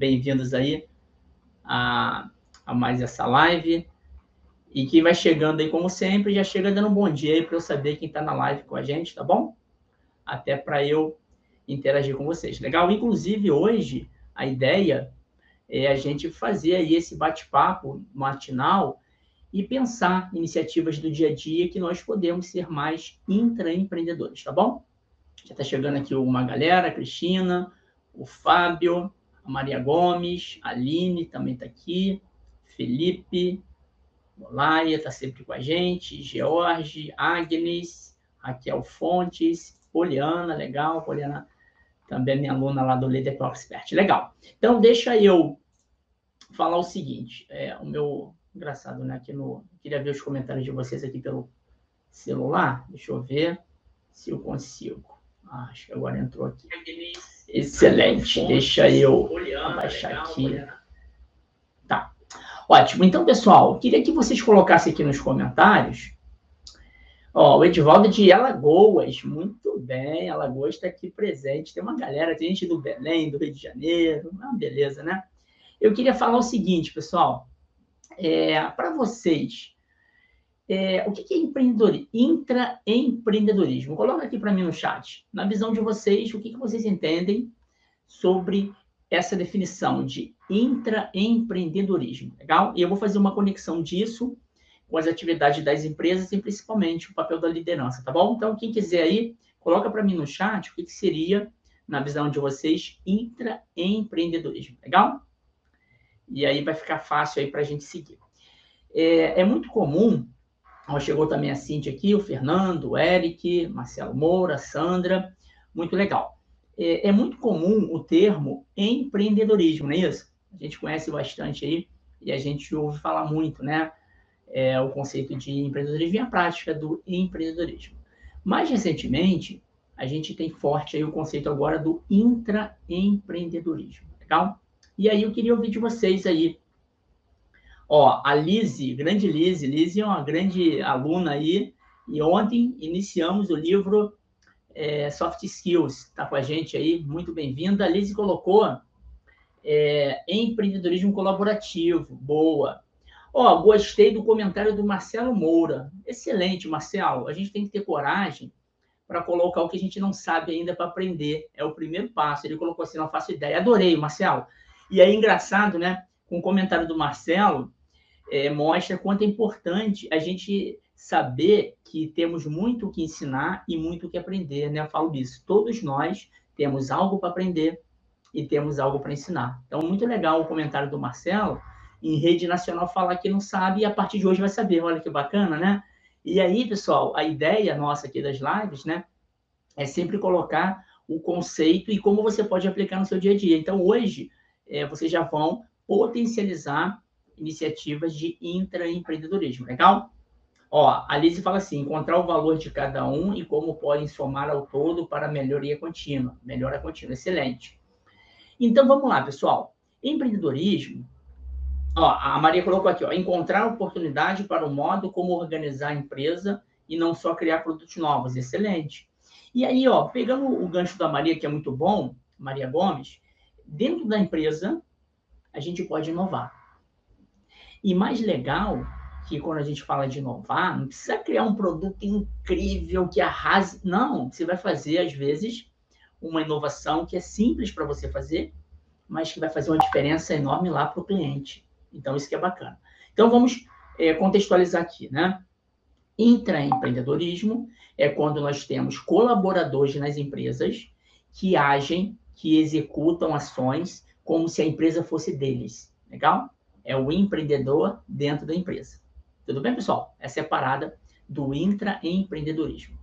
bem-vindos aí a, a mais essa live. E quem vai chegando aí, como sempre, já chega dando um bom dia aí para eu saber quem está na live com a gente, tá bom? Até para eu interagir com vocês. Legal? Inclusive, hoje, a ideia é a gente fazer aí esse bate-papo matinal e pensar iniciativas do dia a dia que nós podemos ser mais intraempreendedores, tá bom? Já está chegando aqui uma galera, a Cristina, o Fábio, a Maria Gomes, a Aline também está aqui, Felipe, Olaia está sempre com a gente, George, Agnes, Raquel Fontes, Poliana, legal, Poliana também é minha aluna lá do Leader Pro Expert, legal. Então, deixa eu falar o seguinte, é, o meu, engraçado, né, aqui no, queria ver os comentários de vocês aqui pelo celular, deixa eu ver se eu consigo. Ah, acho que agora entrou aqui. Excelente, deixa eu abaixar aqui. Ótimo. Então, pessoal, queria que vocês colocassem aqui nos comentários. Ó, o Edivaldo de Alagoas, muito bem, Alagoas está aqui presente. Tem uma galera, tem gente do Belém, do Rio de Janeiro, ah, beleza, né? Eu queria falar o seguinte, pessoal, é, para vocês, é, o que é empreendedorismo? Intraempreendedorismo. Coloca aqui para mim no chat. Na visão de vocês, o que, que vocês entendem sobre essa definição de intraempreendedorismo, legal? E eu vou fazer uma conexão disso com as atividades das empresas e principalmente o papel da liderança, tá bom? Então, quem quiser aí, coloca para mim no chat o que, que seria, na visão de vocês, intraempreendedorismo, legal? E aí vai ficar fácil aí para a gente seguir. É, é muito comum, ó, chegou também a Cintia aqui, o Fernando, o Eric, Marcelo Moura, Sandra, muito legal é, é muito comum o termo empreendedorismo, não é isso? A gente conhece bastante aí e a gente ouve falar muito, né? É, o conceito de empreendedorismo e a prática do empreendedorismo. Mais recentemente, a gente tem forte aí o conceito agora do intraempreendedorismo, legal? E aí eu queria ouvir de vocês aí. Ó, a Lise, grande Lise, Lise é uma grande aluna aí, e ontem iniciamos o livro é, Soft Skills, está com a gente aí, muito bem-vinda. A Liz colocou é, empreendedorismo colaborativo, boa. Ó, gostei do comentário do Marcelo Moura. Excelente, Marcelo. A gente tem que ter coragem para colocar o que a gente não sabe ainda para aprender. É o primeiro passo. Ele colocou assim, não faço ideia. Adorei, Marcelo. E aí, engraçado, né? Com o comentário do Marcelo, é, mostra quanto é importante a gente saber que temos muito o que ensinar e muito o que aprender, né? Eu falo disso. Todos nós temos algo para aprender e temos algo para ensinar. Então, muito legal o comentário do Marcelo em rede nacional falar que não sabe e a partir de hoje vai saber. Olha que bacana, né? E aí, pessoal, a ideia nossa aqui das lives, né, é sempre colocar o conceito e como você pode aplicar no seu dia a dia. Então, hoje, é, vocês já vão potencializar iniciativas de intraempreendedorismo, legal? Ó, a Alice fala assim: encontrar o valor de cada um e como podem somar ao todo para melhoria contínua. Melhora contínua, excelente. Então vamos lá, pessoal. Empreendedorismo. Ó, a Maria colocou aqui: ó, encontrar oportunidade para o modo como organizar a empresa e não só criar produtos novos. Excelente. E aí, ó, pegando o gancho da Maria, que é muito bom, Maria Gomes, dentro da empresa, a gente pode inovar. E mais legal que quando a gente fala de inovar, não precisa criar um produto incrível que arrase. Não, você vai fazer, às vezes, uma inovação que é simples para você fazer, mas que vai fazer uma diferença enorme lá para o cliente. Então, isso que é bacana. Então, vamos é, contextualizar aqui, né? Intraempreendedorismo é quando nós temos colaboradores nas empresas que agem, que executam ações como se a empresa fosse deles. Legal? É o empreendedor dentro da empresa. Tudo bem, pessoal? É a parada do intraempreendedorismo.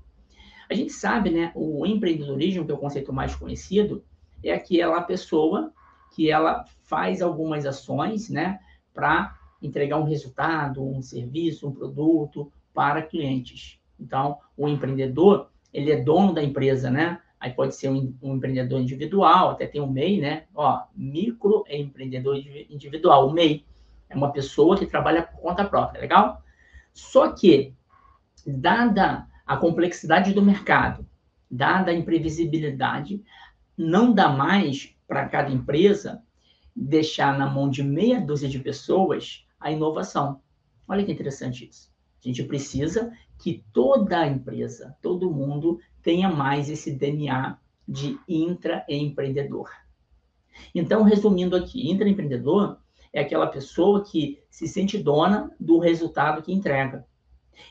A gente sabe, né, o empreendedorismo, que é o conceito mais conhecido, é aquela pessoa que ela faz algumas ações, né, para entregar um resultado, um serviço, um produto para clientes. Então, o empreendedor, ele é dono da empresa, né? Aí pode ser um, um empreendedor individual, até tem o MEI, né? Ó, microempreendedor individual, o MEI é uma pessoa que trabalha por conta própria, legal? Só que, dada a complexidade do mercado, dada a imprevisibilidade, não dá mais para cada empresa deixar na mão de meia dúzia de pessoas a inovação. Olha que interessante isso. A gente precisa que toda empresa, todo mundo tenha mais esse DNA de intraempreendedor. Então, resumindo aqui, intraempreendedor é aquela pessoa que se sente dona do resultado que entrega.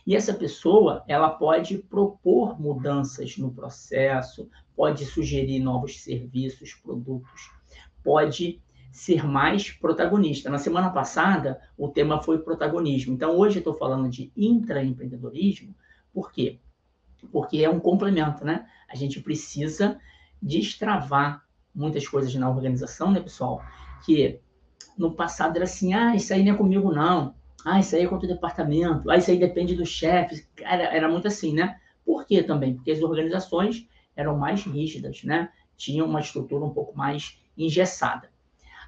E essa pessoa, ela pode propor mudanças no processo, pode sugerir novos serviços, produtos, pode ser mais protagonista. Na semana passada, o tema foi protagonismo. Então, hoje eu estou falando de intraempreendedorismo, por quê? Porque é um complemento, né? A gente precisa destravar muitas coisas na organização, né, pessoal? Que no passado era assim, ah, isso aí não é comigo, não. Ah, isso aí é contra o departamento. Ah, isso aí depende do chefe. Era, era muito assim, né? Por quê também? Porque as organizações eram mais rígidas, né? Tinham uma estrutura um pouco mais engessada.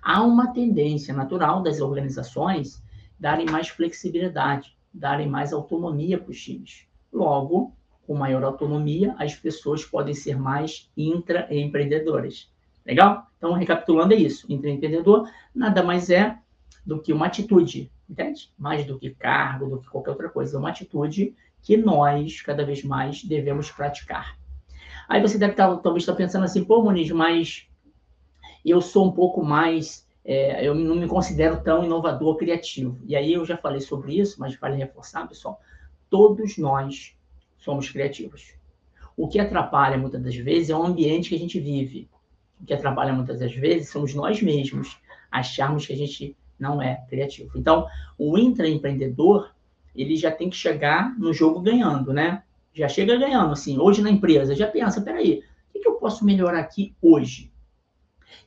Há uma tendência natural das organizações darem mais flexibilidade, darem mais autonomia para os times. Logo, com maior autonomia, as pessoas podem ser mais intraempreendedoras. Legal? Então, recapitulando, é isso. Intraempreendedor nada mais é do que uma atitude, entende? Mais do que cargo, do que qualquer outra coisa. É uma atitude que nós, cada vez mais, devemos praticar. Aí você deve estar, talvez estar pensando assim, pô, Muniz, mas eu sou um pouco mais, é, eu não me considero tão inovador, criativo. E aí eu já falei sobre isso, mas vale reforçar, pessoal, todos nós somos criativos. O que atrapalha muitas das vezes é o ambiente que a gente vive. Que atrapalha muitas das vezes somos nós mesmos acharmos que a gente não é criativo. Então, o intraempreendedor, ele já tem que chegar no jogo ganhando, né? Já chega ganhando, assim, hoje na empresa, já pensa, peraí, o que eu posso melhorar aqui hoje?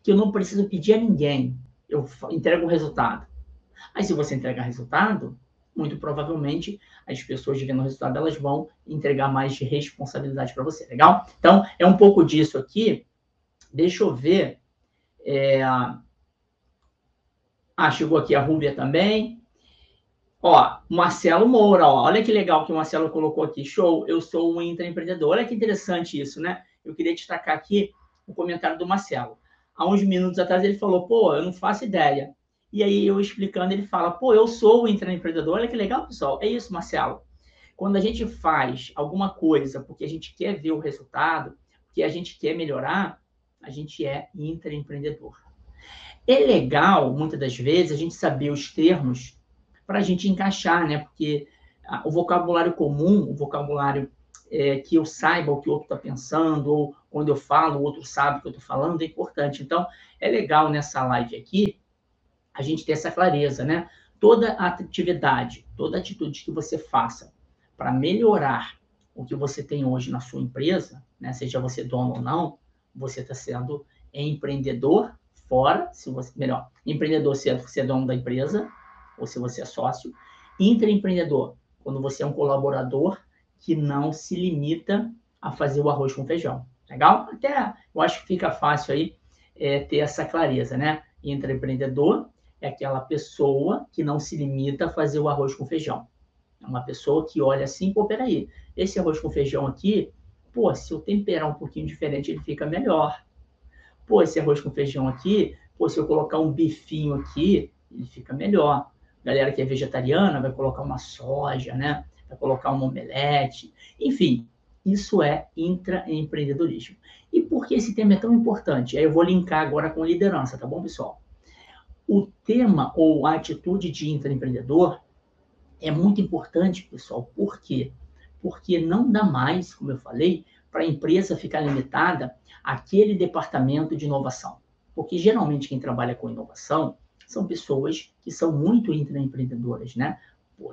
Que eu não preciso pedir a ninguém, eu entrego o resultado. Aí, se você entregar resultado, muito provavelmente as pessoas vendo o resultado, elas vão entregar mais de responsabilidade para você, legal? Então, é um pouco disso aqui. Deixa eu ver. É... Ah, chegou aqui a Rúbia também. Ó, Marcelo Moura, ó, olha que legal que o Marcelo colocou aqui. Show, eu sou um intraempreendedor. Olha que interessante isso, né? Eu queria destacar aqui o comentário do Marcelo. Há uns minutos atrás ele falou, pô, eu não faço ideia. E aí eu explicando, ele fala, pô, eu sou o intraempreendedor. Olha que legal, pessoal. É isso, Marcelo. Quando a gente faz alguma coisa porque a gente quer ver o resultado, porque a gente quer melhorar, a gente é intraempreendedor. É legal, muitas das vezes, a gente saber os termos para a gente encaixar, né? Porque o vocabulário comum, o vocabulário é, que eu saiba o que o outro está pensando, ou quando eu falo, o outro sabe o que eu estou falando, é importante. Então, é legal nessa live aqui a gente ter essa clareza, né? Toda atividade, toda atitude que você faça para melhorar o que você tem hoje na sua empresa, né? Seja você dono ou não, você está sendo empreendedor fora, se você melhor, empreendedor se você é dono da empresa ou se você é sócio, intraempreendedor quando você é um colaborador que não se limita a fazer o arroz com feijão. Legal? Até eu acho que fica fácil aí é, ter essa clareza, né? Intraempreendedor é aquela pessoa que não se limita a fazer o arroz com feijão. É uma pessoa que olha assim, pô, peraí, esse arroz com feijão aqui, pô, se eu temperar um pouquinho diferente, ele fica melhor. Pô, esse arroz com feijão aqui, pô, se eu colocar um bifinho aqui, ele fica melhor. Galera que é vegetariana vai colocar uma soja, né? Vai colocar um omelete. Enfim, isso é intraempreendedorismo. E por que esse tema é tão importante? Aí eu vou linkar agora com liderança, tá bom, pessoal? O tema ou a atitude de intraempreendedor é muito importante, pessoal. Por quê? Porque não dá mais, como eu falei, para a empresa ficar limitada àquele departamento de inovação. Porque geralmente quem trabalha com inovação são pessoas que são muito intraempreendedoras, né?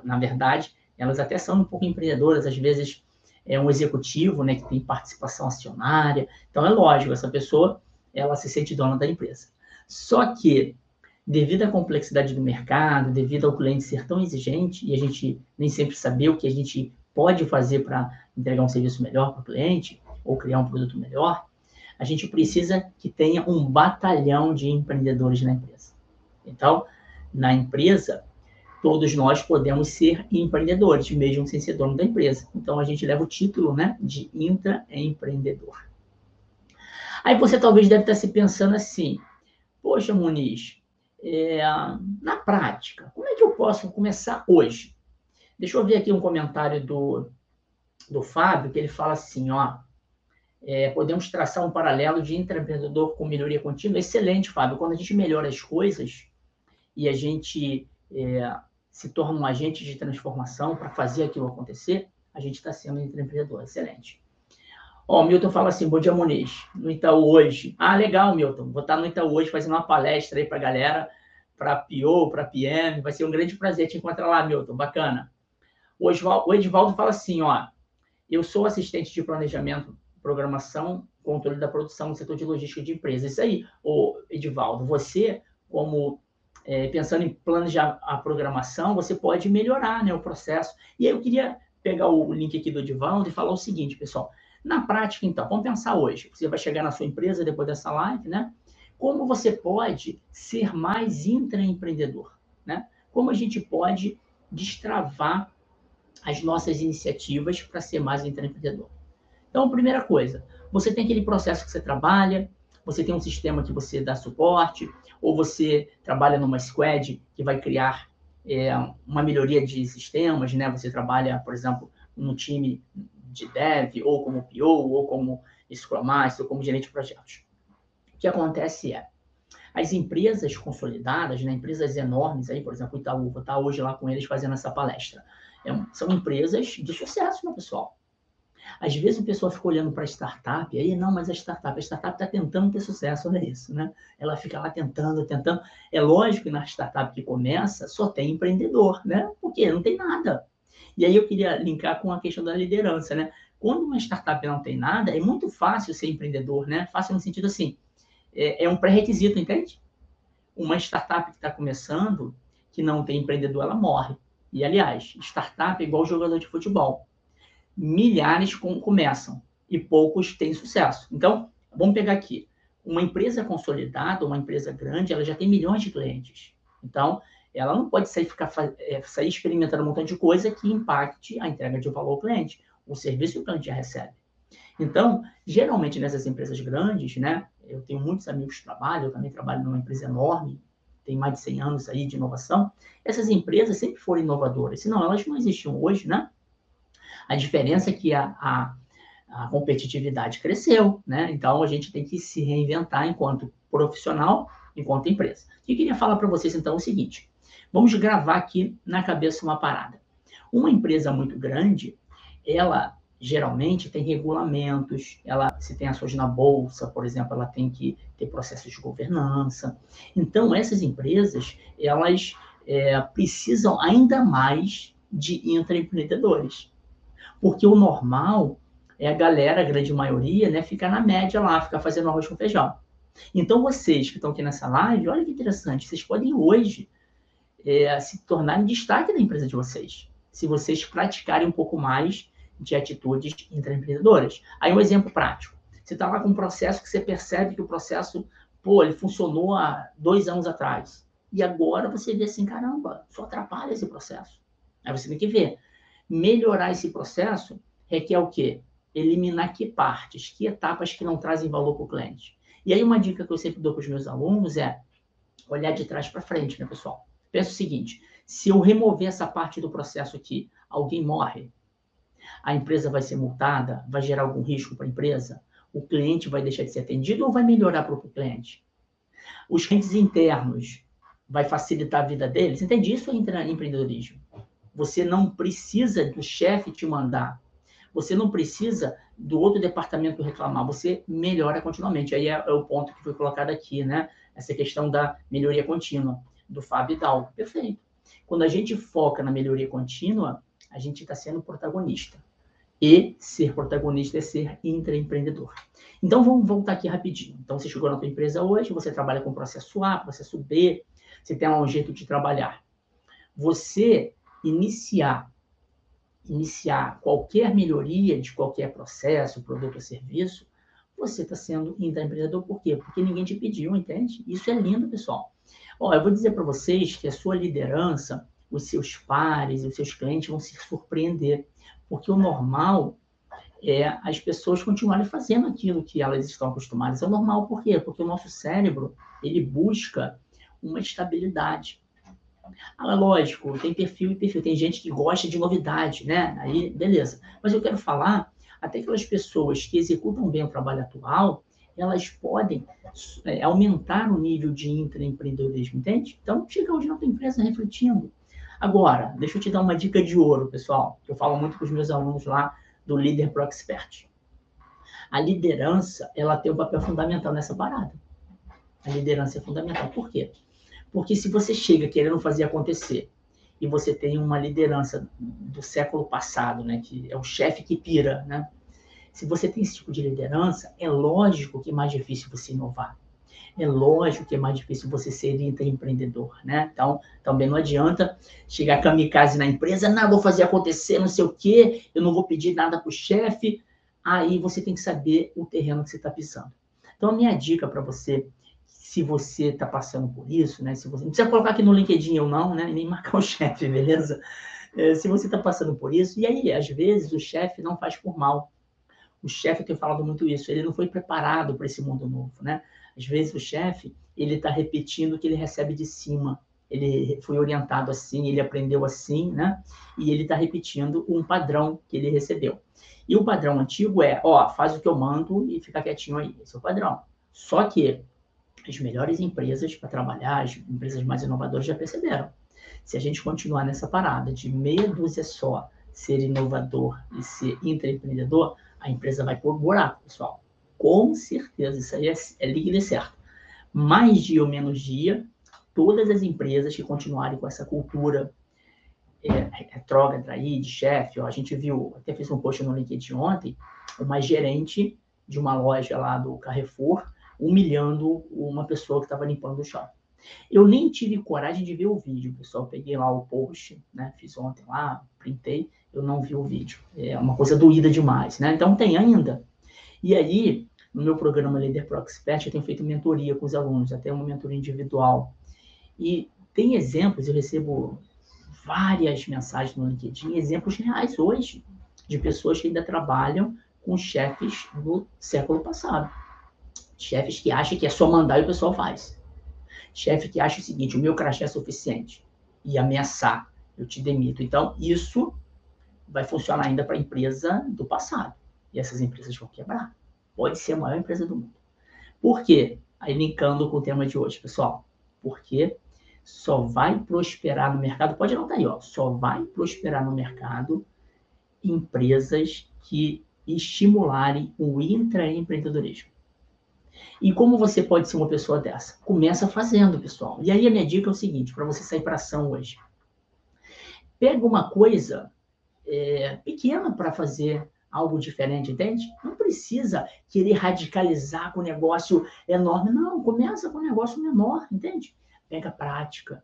Na verdade, elas até são um pouco empreendedoras, às vezes é um executivo, né, que tem participação acionária. Então é lógico, essa pessoa, ela se sente dona da empresa. Só que devido à complexidade do mercado, devido ao cliente ser tão exigente e a gente nem sempre saber o que a gente pode fazer para entregar um serviço melhor para o cliente ou criar um produto melhor, a gente precisa que tenha um batalhão de empreendedores na empresa. Então, na empresa, todos nós podemos ser empreendedores, mesmo sem ser dono da empresa. Então, a gente leva o título né, de intraempreendedor. Aí você talvez deve estar se pensando assim, poxa, Muniz, é, na prática, como é que eu posso começar hoje? Deixa eu ver aqui um comentário do, do Fábio, que ele fala assim, ó, é, podemos traçar um paralelo de intraempreendedor com melhoria contínua. Excelente, Fábio. Quando a gente melhora as coisas e a gente é, se torna um agente de transformação para fazer aquilo acontecer, a gente está sendo intraempreendedor. Excelente. Ó, o Milton fala assim, bom dia, Muniz, no Itaú hoje. Ah, legal, Milton. Vou estar no Itaú hoje fazendo uma palestra aí para a galera, para PO, para PM. Vai ser um grande prazer te encontrar lá, Milton. Bacana. O, o Edvaldo fala assim, ó, eu sou assistente de planejamento, programação, controle da produção no setor de logística de empresas. Isso aí, o Edivaldo, você, como é, pensando em planejar a programação, você pode melhorar né, o processo. E aí eu queria pegar o link aqui do Edivaldo e falar o seguinte, pessoal. Na prática, então, vamos pensar hoje. Você vai chegar na sua empresa depois dessa live, né? Como você pode ser mais intraempreendedor, né? Como a gente pode destravar as nossas iniciativas para ser mais intraempreendedor. Então, primeira coisa, você tem aquele processo que você trabalha, você tem um sistema que você dá suporte, ou você trabalha numa squad que vai criar é, uma melhoria de sistemas, né? Você trabalha, por exemplo, no time de dev, ou como PO, ou como Scrum Master, ou como gerente de projetos. O que acontece é, as empresas consolidadas, né, empresas enormes, aí, por exemplo, o Itaú, vou estar hoje lá com eles fazendo essa palestra, é, são empresas de sucesso, pessoal? Às vezes o pessoal fica olhando para a startup, aí, não, mas a startup, a startup está tentando ter sucesso, olha isso, né? Ela fica lá tentando, tentando. É lógico que na startup que começa só tem empreendedor, né? Porque não tem nada. E aí eu queria linkar com a questão da liderança, né? Quando uma startup não tem nada, é muito fácil ser empreendedor, né? Fácil no sentido assim, é, é um pré-requisito, entende? Uma startup que está começando, que não tem empreendedor, ela morre. E, aliás, startup é igual jogador de futebol. Milhares com, começam e poucos têm sucesso. Então, vamos pegar aqui. Uma empresa consolidada, uma empresa grande, ela já tem milhões de clientes. Então, ela não pode sair, ficar, é, sair experimentando um montão de coisa que impacte a entrega de valor ao cliente. O serviço que o cliente já recebe. Então, geralmente nessas empresas grandes, né? Eu tenho muitos amigos que trabalham, eu também trabalho numa empresa enorme, tem mais de 100 anos aí de inovação. Essas empresas sempre foram inovadoras, senão elas não existiam hoje, né? A diferença é que a, a, a competitividade cresceu, né? Então, a gente tem que se reinventar enquanto profissional, enquanto empresa. E queria falar para vocês, então, o seguinte. Vamos gravar aqui na cabeça uma parada. Uma empresa muito grande, ela geralmente tem regulamentos, ela se tem ações na bolsa, por exemplo, ela tem que ter processos de governança. Então, essas empresas, elas é, precisam ainda mais de intraempreendedores. Porque o normal é a galera, a grande maioria, né, ficar na média lá, ficar fazendo arroz com feijão. Então, vocês que estão aqui nessa live, olha que interessante, vocês podem hoje é, se tornarem destaque da empresa de vocês, se vocês praticarem um pouco mais de atitudes intraempreendedoras. Aí um exemplo prático. Você está lá com um processo que você percebe que o processo, pô, ele funcionou há dois anos atrás. E agora você vê assim, caramba, só atrapalha esse processo. Aí você tem que ver. Melhorar esse processo requer o quê? Eliminar que partes, que etapas que não trazem valor para o cliente. E aí uma dica que eu sempre dou para os meus alunos é olhar de trás para frente, né, pessoal? Pensa o seguinte: se eu remover essa parte do processo aqui, alguém morre, a empresa vai ser multada, vai gerar algum risco para a empresa, o cliente vai deixar de ser atendido ou vai melhorar para o cliente? Os clientes internos vai facilitar a vida deles? Entende? Isso é empreendedorismo. Você não precisa do chefe te mandar. Você não precisa do outro departamento reclamar. Você melhora continuamente. Aí é, é o ponto que foi colocado aqui, né? Essa questão da melhoria contínua do Fábio Dal. Perfeito. Quando a gente foca na melhoria contínua, a gente está sendo protagonista. E ser protagonista é ser intraempreendedor. Então, vamos voltar aqui rapidinho. Então, você chegou na tua empresa hoje, você trabalha com processo A, processo B, você tem lá um jeito de trabalhar. Você iniciar iniciar qualquer melhoria de qualquer processo, produto ou serviço, você está sendo intraempreendedor. Por quê? Porque ninguém te pediu, entende? Isso é lindo, pessoal. Ó, eu vou dizer para vocês que a sua liderança, os seus pares, os seus clientes vão se surpreender, porque o normal é as pessoas continuarem fazendo aquilo que elas estão acostumadas. É normal por quê? Porque o nosso cérebro, ele busca uma estabilidade. Ah, lógico, tem perfil e perfil. Tem gente que gosta de novidade, né? Aí, beleza. Mas eu quero falar até aquelas pessoas que executam bem o trabalho atual, elas podem é, aumentar o nível de intraempreendedorismo, entende? Então, chega hoje na tua empresa refletindo. Agora, deixa eu te dar uma dica de ouro, pessoal, eu falo muito com os meus alunos lá do Líder Pro Expert. A liderança, ela tem um papel fundamental nessa parada. A liderança é fundamental. Por quê? Porque se você chega querendo fazer acontecer e você tem uma liderança do século passado, né, que é o chefe que pira, né? Se você tem esse tipo de liderança, é lógico que é mais difícil você inovar. É lógico que é mais difícil você ser empreendedor, né? Então, também não adianta chegar kamikaze na empresa, não, vou fazer acontecer, não sei o quê, eu não vou pedir nada para o chefe. Aí você tem que saber o terreno que você está pisando. Então, a minha dica para você se você está passando por isso, né? Se você não precisa colocar aqui no LinkedIn ou não, né? Nem marcar o chefe, beleza? É, se você está passando por isso, e aí às vezes o chefe não faz por mal. O chefe tem falado muito isso. Ele não foi preparado para esse mundo novo, né? Às vezes o chefe ele está repetindo o que ele recebe de cima. Ele foi orientado assim, ele aprendeu assim, né? E ele está repetindo um padrão que ele recebeu. E o padrão antigo é, ó, faz o que eu mando e fica quietinho aí. Esse é o padrão. Só que as melhores empresas para trabalhar, as empresas mais inovadoras já perceberam. Se a gente continuar nessa parada de meia dúzia só ser inovador e ser intraempreendedor, a empresa vai por buraco, pessoal. Com certeza, isso aí é, é líquido e certo. Mais dia ou menos dia, todas as empresas que continuarem com essa cultura é, retrógrada aí, de chefe, a gente viu, até fiz um post no LinkedIn ontem, uma gerente de uma loja lá do Carrefour, humilhando uma pessoa que estava limpando o chão. Eu nem tive coragem de ver o vídeo, pessoal. Peguei lá o post, né? Fiz ontem lá, printei, eu não vi o vídeo. É uma coisa doída demais, né? Então tem ainda. E aí, no meu programa Leader Pro Expert, eu tenho feito mentoria com os alunos, até uma mentoria individual. E tem exemplos, eu recebo várias mensagens no LinkedIn, exemplos reais hoje, de pessoas que ainda trabalham com chefes do século passado. Chefes que acham que é só mandar e o pessoal faz. Chefe que acha o seguinte: o meu crachá é suficiente. E ameaçar, eu te demito. Então, isso vai funcionar ainda para a empresa do passado. E essas empresas vão quebrar. Pode ser a maior empresa do mundo. Por quê? Aí linkando com o tema de hoje, pessoal. Porque só vai prosperar no mercado, pode anotar aí, ó, só vai prosperar no mercado empresas que estimularem o intraempreendedorismo. E como você pode ser uma pessoa dessa? Começa fazendo, pessoal. E aí a minha dica é o seguinte, para você sair para ação hoje. Pega uma coisa é, pequena para fazer algo diferente, entende? Não precisa querer radicalizar com um negócio enorme. Não, começa com um negócio menor, entende? Pega prática,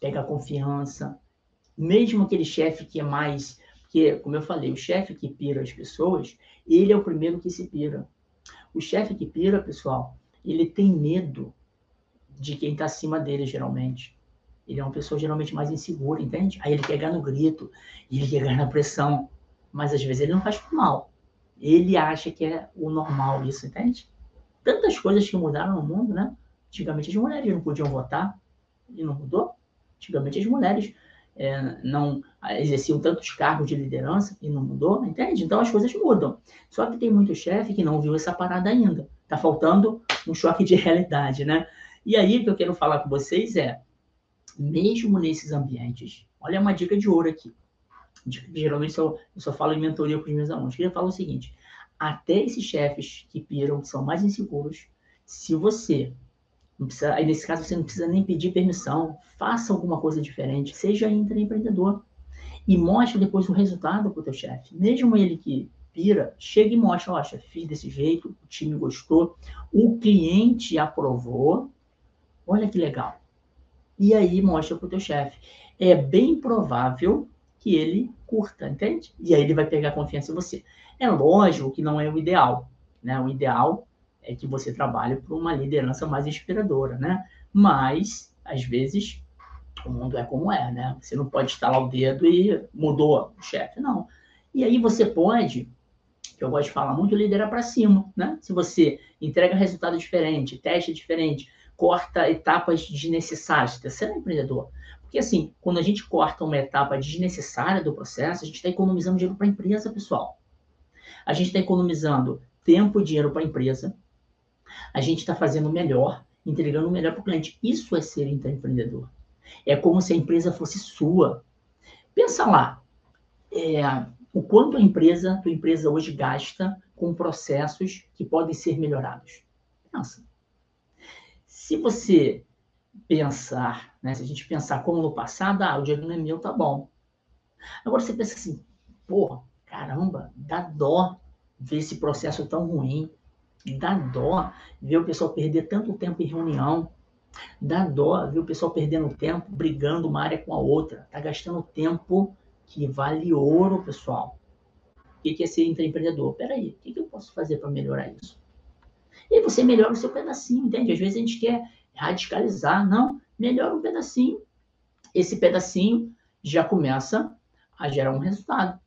pega confiança. Mesmo aquele chefe que é mais... Porque, como eu falei, o chefe que pira as pessoas, ele é o primeiro que se pira. O chefe que pira, pessoal, ele tem medo de quem está acima dele, geralmente. Ele é uma pessoa geralmente mais insegura, entende? Aí ele quer ganhar no grito, ele quer ganhar na pressão. Mas às vezes ele não faz por mal. Ele acha que é o normal isso, entende? Tantas coisas que mudaram no mundo, né? Antigamente as mulheres não podiam votar, e não mudou. Antigamente as mulheres é, não exerciam tantos cargos de liderança e não mudou, entende? Então as coisas mudam. Só que tem muito chefe que não viu essa parada ainda. Tá faltando um choque de realidade, né? E aí o que eu quero falar com vocês é, mesmo nesses ambientes, olha uma dica de ouro aqui. Geralmente eu, eu só falo em mentoria com os meus alunos. Queria falar o seguinte: até esses chefes que piram, que são mais inseguros, se você Precisa, aí, nesse caso, você não precisa nem pedir permissão. Faça alguma coisa diferente. Seja empreendedor. E mostre depois o resultado para o teu chefe. Mesmo ele que pira, chega e mostra, ó, chefe, fiz desse jeito, o time gostou, o cliente aprovou. Olha que legal. E aí mostra para o teu chefe. É bem provável que ele curta, entende? E aí ele vai pegar confiança em você. É lógico que não é o ideal, né? O ideal é que você trabalhe para uma liderança mais inspiradora, né? Mas, às vezes, o mundo é como é, né? Você não pode estalar o dedo e mudou o chefe, não. E aí você pode, que eu gosto de falar muito, liderar para cima, né? Se você entrega resultado diferente, teste diferente, corta etapas desnecessárias. Terceiro empreendedor. Porque, assim, quando a gente corta uma etapa desnecessária do processo, a gente está economizando dinheiro para a empresa, pessoal. A gente está economizando tempo e dinheiro para a empresa. A gente está fazendo melhor, entregando melhor para o cliente. Isso é ser empreendedor. É como se a empresa fosse sua. Pensa lá, é, o quanto a empresa, a tua empresa hoje gasta com processos que podem ser melhorados. Pensa. Se você pensar, né, se a gente pensar como no passado, ah, o dinheiro não é meu, tá bom. Agora você pensa assim, pô, caramba, dá dó ver esse processo tão ruim, dá dó ver o pessoal perder tanto tempo em reunião, dá dó ver o pessoal perdendo tempo, brigando uma área com a outra, tá gastando tempo que vale ouro, pessoal. O que é ser empreendedor? Peraí, o que eu posso fazer para melhorar isso? E aí você melhora o seu pedacinho, entende? Às vezes a gente quer radicalizar, não, melhora um pedacinho. Esse pedacinho já começa a gerar um resultado.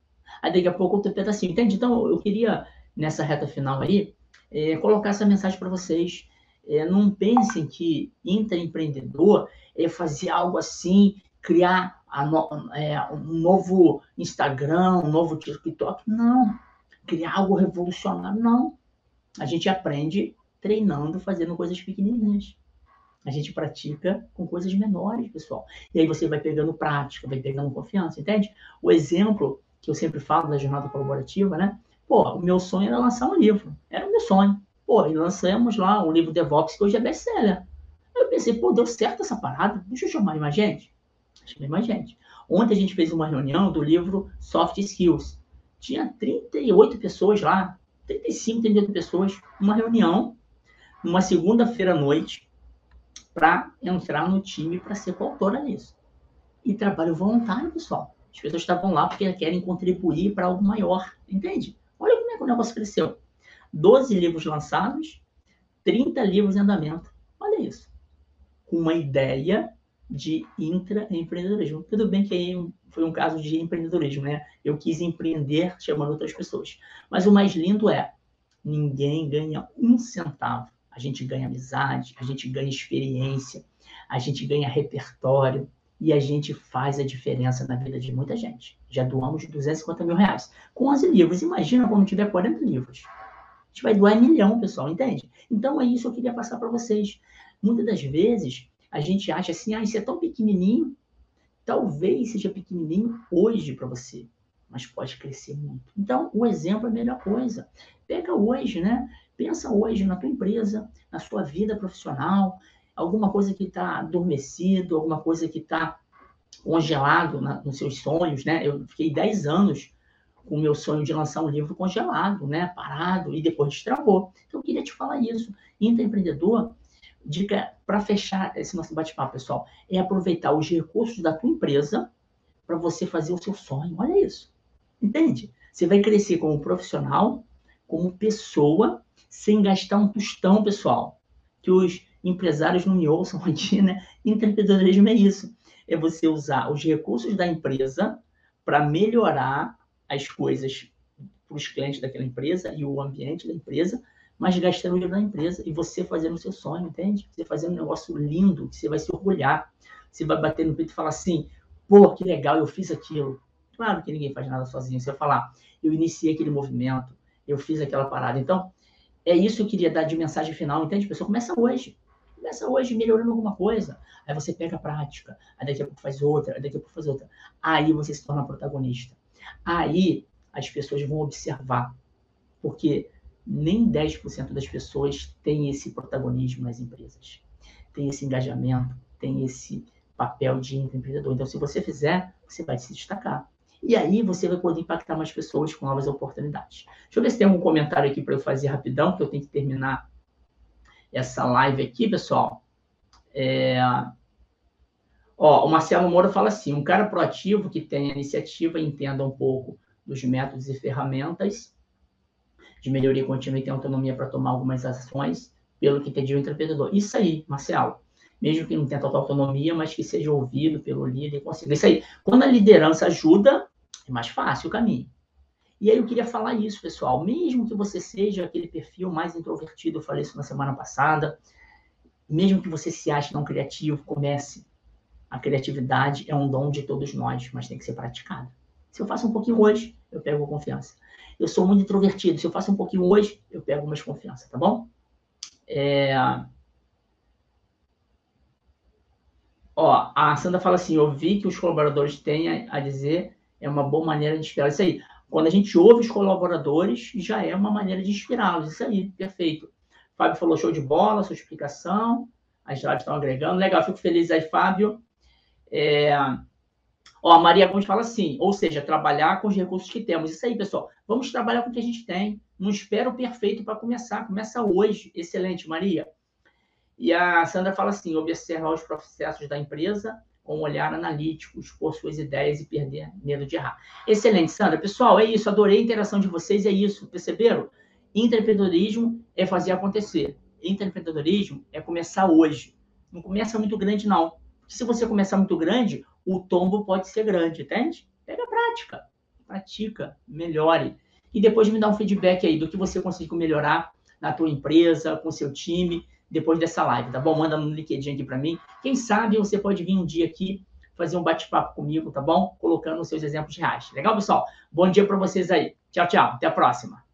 Aí daqui a pouco outro pedacinho, entende? Então eu queria, nessa reta final aí, é, colocar essa mensagem para vocês. É, não pensem que intraempreendedor é fazer algo assim, criar no, é, um novo Instagram, um novo TikTok. Não. Criar algo revolucionário, não. A gente aprende treinando, fazendo coisas pequenininhas. A gente pratica com coisas menores, pessoal. E aí você vai pegando prática, vai pegando confiança, entende? O exemplo que eu sempre falo da jornada colaborativa, né? Pô, o meu sonho era lançar um livro. Era o meu sonho. Pô, e lançamos lá o livro DevOps, que hoje é best-seller. Eu pensei, pô, deu certo essa parada. Deixa eu chamar mais gente. Chamei mais gente. Ontem a gente fez uma reunião do livro Soft Skills. Tinha 38 pessoas lá, 35, 38 pessoas, uma reunião, numa segunda-feira à noite, para entrar no time para ser coautora nisso. E trabalho voluntário, pessoal. As pessoas estavam lá porque querem contribuir para algo maior, entende? Olha como é que o negócio cresceu. 12 livros lançados, 30 livros em andamento. Olha isso. Com uma ideia de intraempreendedorismo. Tudo bem que aí foi um caso de empreendedorismo, né? Eu quis empreender chamando outras pessoas. Mas o mais lindo é, ninguém ganha um centavo. A gente ganha amizade, a gente ganha experiência, a gente ganha repertório e a gente faz a diferença na vida de muita gente. Já doamos 250 mil reais. Com 11 livros. Imagina quando tiver 40 livros. A gente vai doar milhão, pessoal, entende? Então é isso que eu queria passar para vocês. Muitas das vezes a gente acha assim, ah, isso é tão pequenininho, talvez seja pequenininho hoje para você, mas pode crescer muito. Então, o exemplo é a melhor coisa. Pega hoje, né? Pensa hoje na tua empresa, na sua vida profissional, alguma coisa que está adormecido, alguma coisa que está congelado na, nos seus sonhos, né? Eu fiquei 10 anos com o meu sonho de lançar um livro congelado, né? Parado, e depois destravou. Então, eu queria te falar isso. Intraempreendedor dica para fechar esse nosso bate-papo, pessoal, é aproveitar os recursos da tua empresa para você fazer o seu sonho. Olha isso. Entende? Você vai crescer como profissional, como pessoa, sem gastar um tostão, pessoal. Que os empresários não me ouçam aqui, né? Empreendedorismo é isso. É você usar os recursos da empresa para melhorar as coisas para os clientes daquela empresa e o ambiente da empresa, mas gastando o dinheiro da empresa e você fazendo o seu sonho, entende? Você fazendo um negócio lindo, que você vai se orgulhar. Você vai bater no peito e falar assim, pô, que legal, eu fiz aquilo. Claro que ninguém faz nada sozinho. Você vai falar, eu iniciei aquele movimento, eu fiz aquela parada. Então, é isso que eu queria dar de mensagem final, entende? Pessoal, começa hoje. Começa hoje melhorando alguma coisa. Aí você pega a prática, aí daqui a pouco faz outra, aí daqui a pouco faz outra. Aí você se torna protagonista. Aí as pessoas vão observar. Porque nem 10% das pessoas têm esse protagonismo nas empresas, tem esse engajamento, tem esse papel de empreendedor. Então, se você fizer, você vai se destacar. E aí você vai poder impactar mais pessoas com novas oportunidades. Deixa eu ver se tem algum comentário aqui para eu fazer rapidão, que eu tenho que terminar essa live aqui, pessoal. É... Ó, o Marcelo Moura fala assim: um cara proativo que tem a iniciativa entenda um pouco dos métodos e ferramentas de melhoria contínua e tem autonomia para tomar algumas ações, pelo que entendi o empreendedor. Isso aí, Marcel. Mesmo que não tenha total autonomia, mas que seja ouvido pelo líder e consiga. Isso aí. Quando a liderança ajuda, é mais fácil o caminho. E aí eu queria falar isso, pessoal. Mesmo que você seja aquele perfil mais introvertido, eu falei isso na semana passada, Mesmo que você se ache não criativo, comece. A criatividade é um dom de todos nós, mas tem que ser praticado. Se eu faço um pouquinho hoje, eu pego confiança. Eu sou muito introvertido. Se eu faço um pouquinho hoje, eu pego mais confiança, tá bom? É... Ó, a Sandra fala assim: eu vi que os colaboradores têm a dizer é uma boa maneira de inspirar. Isso aí. Quando a gente ouve os colaboradores, já é uma maneira de inspirá-los. Isso aí, perfeito. Fábio falou show de bola, sua explicação. As lives estão agregando. Legal, fico feliz aí, Fábio. É... Ó, a Maria Gomes fala assim, ou seja, trabalhar com os recursos que temos. Isso aí, pessoal. Vamos trabalhar com o que a gente tem. Não espera o perfeito para começar. Começa hoje. Excelente, Maria. E a Sandra fala assim: observar os processos da empresa com um olhar analítico, expor suas ideias e perder medo de errar. Excelente, Sandra. Pessoal, é isso. Adorei a interação de vocês. É isso. Perceberam? Empreendedorismo é fazer acontecer. Empreendedorismo é começar hoje. Não começa muito grande, não. Se você começar muito grande, o tombo pode ser grande, entende? Pega a prática, pratica, melhore. E depois me dá um feedback aí do que você conseguiu melhorar na tua empresa, com seu time, depois dessa live, tá bom? Manda no LinkedIn aqui para mim. Quem sabe você pode vir um dia aqui fazer um bate-papo comigo, tá bom? Colocando os seus exemplos reais. Legal, pessoal? Bom dia para vocês aí. Tchau, tchau. Até a próxima.